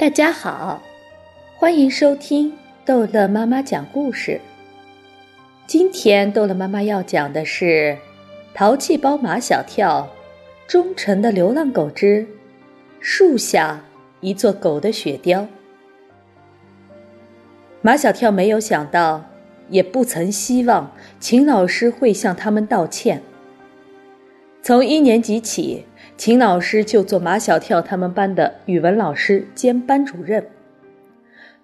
大家好，欢迎收听逗乐妈妈讲故事。今天逗乐妈妈要讲的是《淘气包马小跳》忠诚的流浪狗之树下一座狗的雪雕。马小跳没有想到，也不曾希望秦老师会向他们道歉。从一年级起。秦老师就做马小跳他们班的语文老师兼班主任。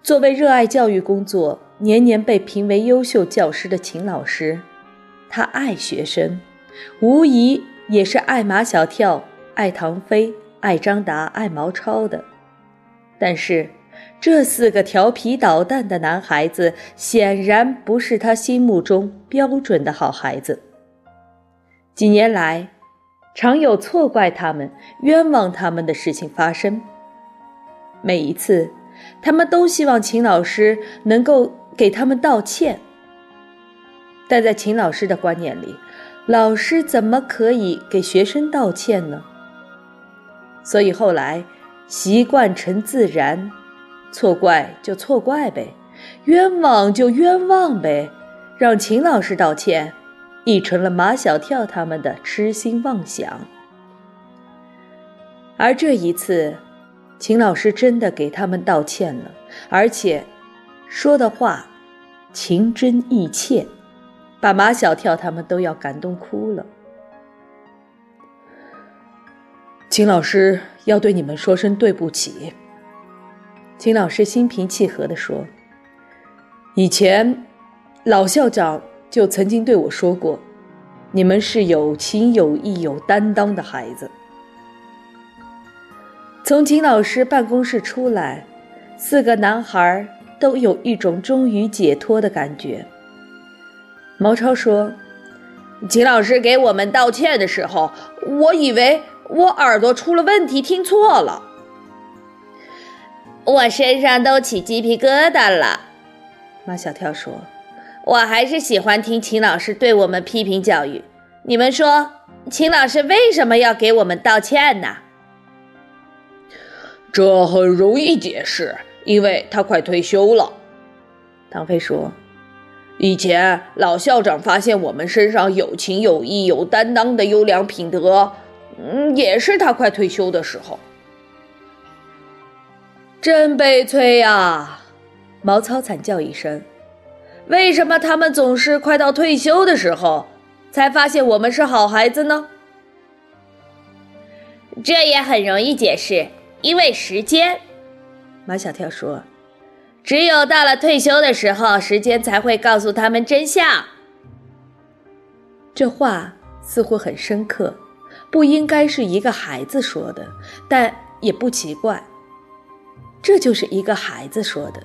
作为热爱教育工作、年年被评为优秀教师的秦老师，他爱学生，无疑也是爱马小跳、爱唐飞、爱张达、爱毛超的。但是，这四个调皮捣蛋的男孩子显然不是他心目中标准的好孩子。几年来，常有错怪他们、冤枉他们的事情发生。每一次，他们都希望秦老师能够给他们道歉，但在秦老师的观念里，老师怎么可以给学生道歉呢？所以后来，习惯成自然，错怪就错怪呗，冤枉就冤枉呗，让秦老师道歉。已成了马小跳他们的痴心妄想，而这一次，秦老师真的给他们道歉了，而且说的话情真意切，把马小跳他们都要感动哭了。秦老师要对你们说声对不起。秦老师心平气和地说：“以前老校长。”就曾经对我说过：“你们是有情有义、有担当的孩子。”从秦老师办公室出来，四个男孩都有一种终于解脱的感觉。毛超说：“秦老师给我们道歉的时候，我以为我耳朵出了问题，听错了。我身上都起鸡皮疙瘩了。”马小跳说。我还是喜欢听秦老师对我们批评教育。你们说，秦老师为什么要给我们道歉呢？这很容易解释，因为他快退休了。唐飞说：“以前老校长发现我们身上有情有义、有担当的优良品德，嗯，也是他快退休的时候。真悲催呀！”毛糙惨叫一声。为什么他们总是快到退休的时候，才发现我们是好孩子呢？这也很容易解释，因为时间。马小跳说：“只有到了退休的时候，时间才会告诉他们真相。”这话似乎很深刻，不应该是一个孩子说的，但也不奇怪，这就是一个孩子说的。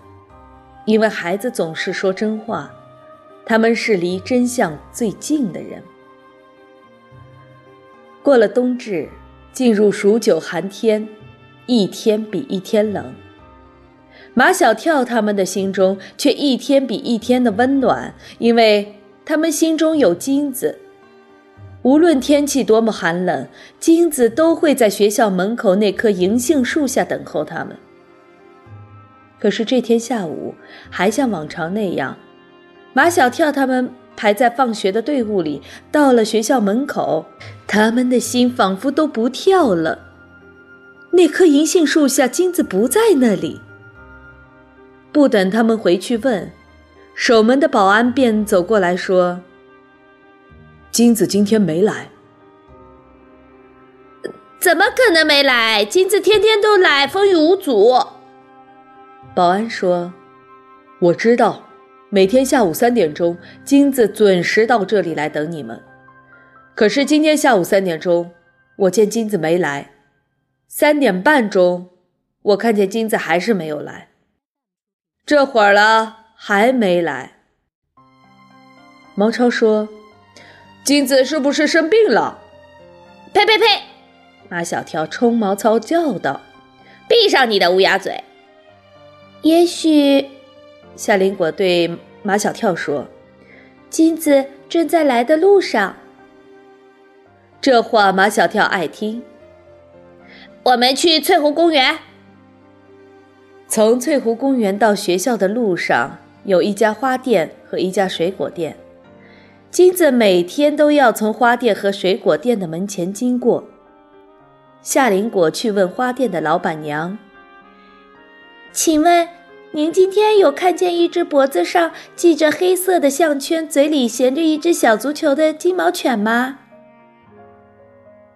因为孩子总是说真话，他们是离真相最近的人。过了冬至，进入数九寒天，一天比一天冷。马小跳他们的心中却一天比一天的温暖，因为他们心中有金子。无论天气多么寒冷，金子都会在学校门口那棵银杏树下等候他们。可是这天下午，还像往常那样，马小跳他们排在放学的队伍里，到了学校门口，他们的心仿佛都不跳了。那棵银杏树下，金子不在那里。不等他们回去问，守门的保安便走过来说：“金子今天没来。”“怎么可能没来？金子天天都来，风雨无阻。”保安说：“我知道，每天下午三点钟，金子准时到这里来等你们。可是今天下午三点钟，我见金子没来；三点半钟，我看见金子还是没有来。这会儿了，还没来。”毛超说：“金子是不是生病了？”“呸呸呸！”马小跳冲毛超叫道：“闭上你的乌鸦嘴！”也许，夏林果对马小跳说：“金子正在来的路上。”这话马小跳爱听。我们去翠湖公园。从翠湖公园到学校的路上，有一家花店和一家水果店。金子每天都要从花店和水果店的门前经过。夏林果去问花店的老板娘：“请问，您今天有看见一只脖子上系着黑色的项圈、嘴里衔着一只小足球的金毛犬吗？”“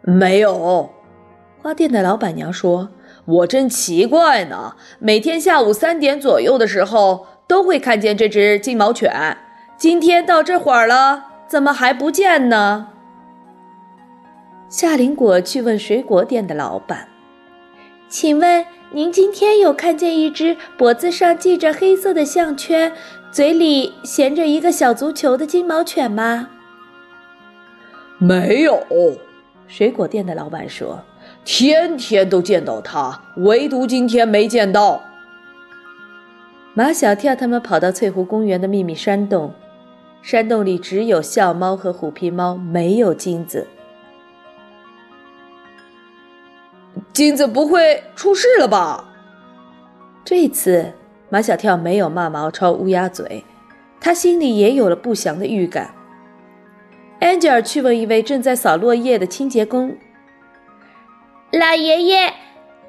没有。”花店的老板娘说。我真奇怪呢，每天下午三点左右的时候都会看见这只金毛犬，今天到这会儿了，怎么还不见呢？夏林果去问水果店的老板：“请问您今天有看见一只脖子上系着黑色的项圈、嘴里衔着一个小足球的金毛犬吗？”“没有。”水果店的老板说。天天都见到它，唯独今天没见到。马小跳他们跑到翠湖公园的秘密山洞，山洞里只有笑猫和虎皮猫，没有金子。金子不会出事了吧？这次马小跳没有骂毛超乌鸦嘴，他心里也有了不祥的预感。安吉尔去问一位正在扫落叶的清洁工。老爷爷，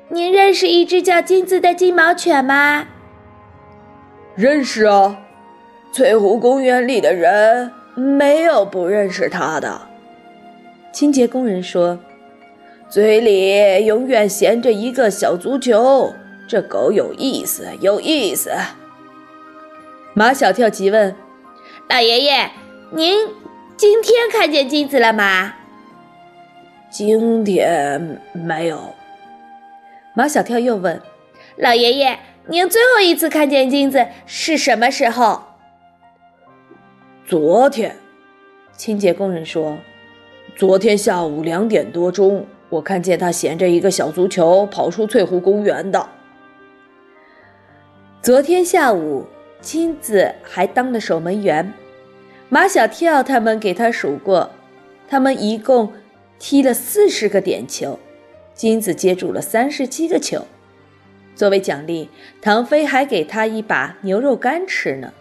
您认识一只叫金子的金毛犬吗？认识啊，翠湖公园里的人没有不认识它的。清洁工人说：“嘴里永远衔着一个小足球，这狗有意思，有意思。”马小跳急问：“老爷爷，您今天看见金子了吗？”今天没有。马小跳又问：“老爷爷，您最后一次看见金子是什么时候？”昨天，清洁工人说：“昨天下午两点多钟，我看见他衔着一个小足球跑出翠湖公园的。昨天下午，金子还当了守门员。马小跳他们给他数过，他们一共。”踢了四十个点球，金子接住了三十七个球。作为奖励，唐飞还给他一把牛肉干吃呢。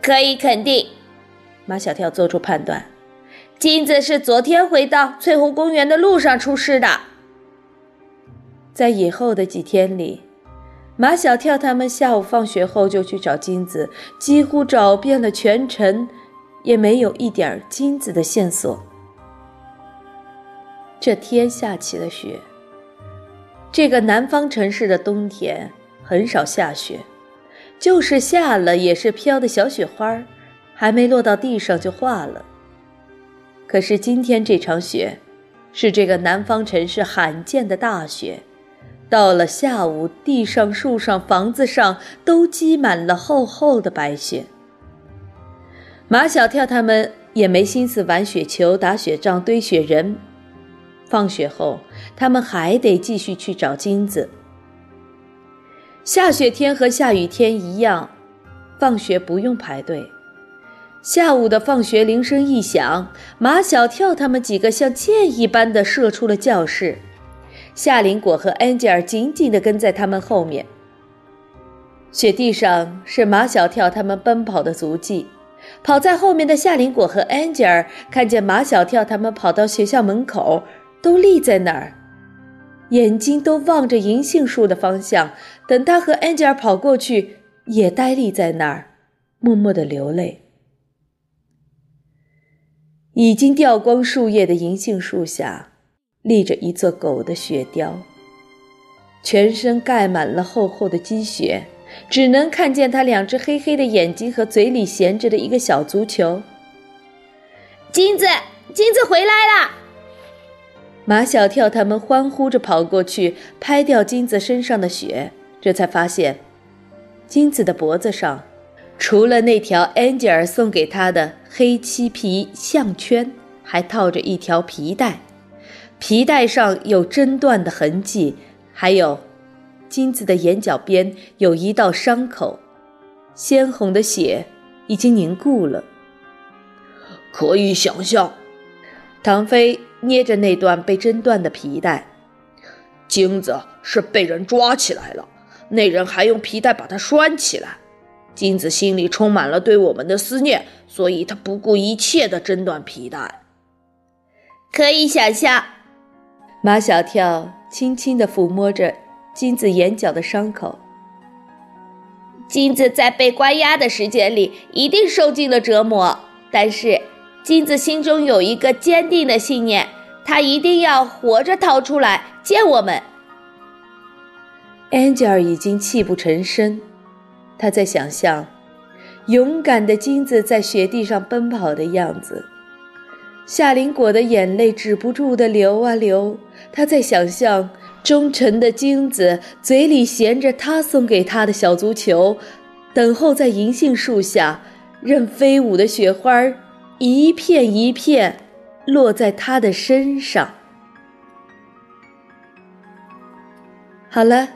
可以肯定，马小跳做出判断：金子是昨天回到翠湖公园的路上出事的。在以后的几天里，马小跳他们下午放学后就去找金子，几乎找遍了全城。也没有一点金子的线索。这天下起了雪。这个南方城市的冬天很少下雪，就是下了也是飘的小雪花，还没落到地上就化了。可是今天这场雪，是这个南方城市罕见的大雪。到了下午，地上、树上、房子上都积满了厚厚的白雪。马小跳他们也没心思玩雪球、打雪仗、堆雪人。放学后，他们还得继续去找金子。下雪天和下雨天一样，放学不用排队。下午的放学铃声一响，马小跳他们几个像箭一般的射出了教室。夏林果和安吉尔紧紧地跟在他们后面。雪地上是马小跳他们奔跑的足迹。跑在后面的夏林果和安吉尔看见马小跳他们跑到学校门口，都立在那儿，眼睛都望着银杏树的方向。等他和安吉尔跑过去，也呆立在那儿，默默的流泪。已经掉光树叶的银杏树下，立着一座狗的雪雕，全身盖满了厚厚的积雪。只能看见他两只黑黑的眼睛和嘴里衔着的一个小足球。金子，金子回来了！马小跳他们欢呼着跑过去，拍掉金子身上的雪，这才发现，金子的脖子上，除了那条安吉尔送给他的黑漆皮项圈，还套着一条皮带，皮带上有针断的痕迹，还有。金子的眼角边有一道伤口，鲜红的血已经凝固了。可以想象，唐飞捏着那段被针断的皮带，金子是被人抓起来了，那人还用皮带把它拴起来。金子心里充满了对我们的思念，所以他不顾一切的挣断皮带。可以想象，马小跳轻轻的抚摸着金子眼角的伤口。金子在被关押的时间里一定受尽了折磨，但是金子心中有一个坚定的信念，他一定要活着逃出来见我们。Angel 已经泣不成声。他在想象勇敢的金子在雪地上奔跑的样子，夏林果的眼泪止不住的流啊流。他在想象忠诚的金子嘴里衔着他送给他的小足球，等候在银杏树下，任飞舞的雪花一片一片落在他的身上。好了。